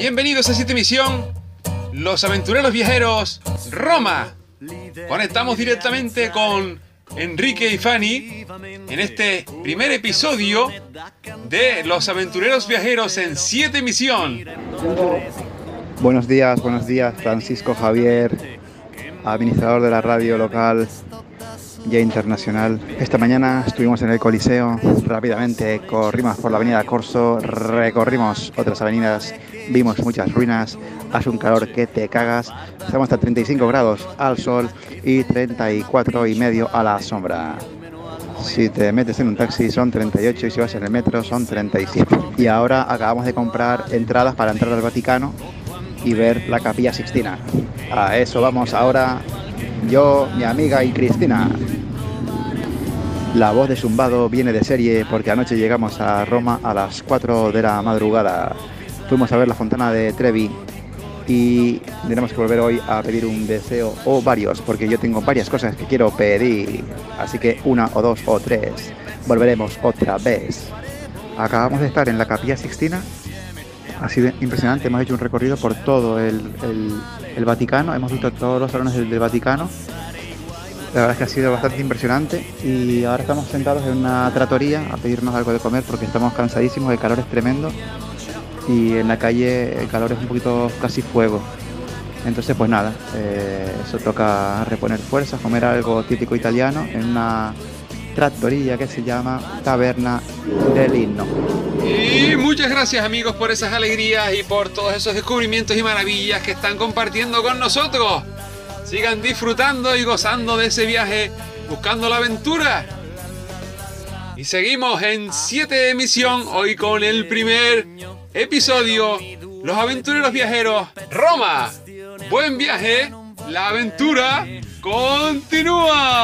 Bienvenidos a esta emisión, Los Aventureros Viajeros, Roma. Conectamos directamente con Enrique y Fanny en este primer episodio de Los Aventureros Viajeros en 7 Misión. Buenos días, buenos días, Francisco Javier, administrador de la radio local ya internacional. Esta mañana estuvimos en el Coliseo, rápidamente corrimos por la avenida Corso, recorrimos otras avenidas, vimos muchas ruinas, hace un calor que te cagas, estamos a 35 grados al sol y 34 y medio a la sombra. Si te metes en un taxi son 38 y si vas en el metro son 37. Y ahora acabamos de comprar entradas para entrar al Vaticano y ver la capilla Sixtina. A eso vamos ahora yo, mi amiga y Cristina. La voz de Zumbado viene de serie porque anoche llegamos a Roma a las 4 de la madrugada. Fuimos a ver la fontana de Trevi y tenemos que volver hoy a pedir un deseo o varios porque yo tengo varias cosas que quiero pedir. Así que una o dos o tres. Volveremos otra vez. Acabamos de estar en la capilla Sixtina. Ha sido impresionante. Hemos hecho un recorrido por todo el, el Vaticano, hemos visto todos los salones del, Vaticano. La verdad es que ha sido bastante impresionante y ahora estamos sentados en una tratoría a pedirnos algo de comer porque estamos cansadísimos, el calor es tremendo y en la calle el calor es un poquito casi fuego. Entonces pues nada, eh, eso toca reponer fuerzas, comer algo típico italiano en una trattoria que se llama Taberna del Himno. Y muchas gracias amigos por esas alegrías y por todos esos descubrimientos y maravillas que están compartiendo con nosotros. Sigan disfrutando y gozando de ese viaje, buscando la aventura. Y seguimos en 7 de emisión, hoy con el primer episodio, Los Aventureros Viajeros, Roma. Buen viaje, la aventura continúa.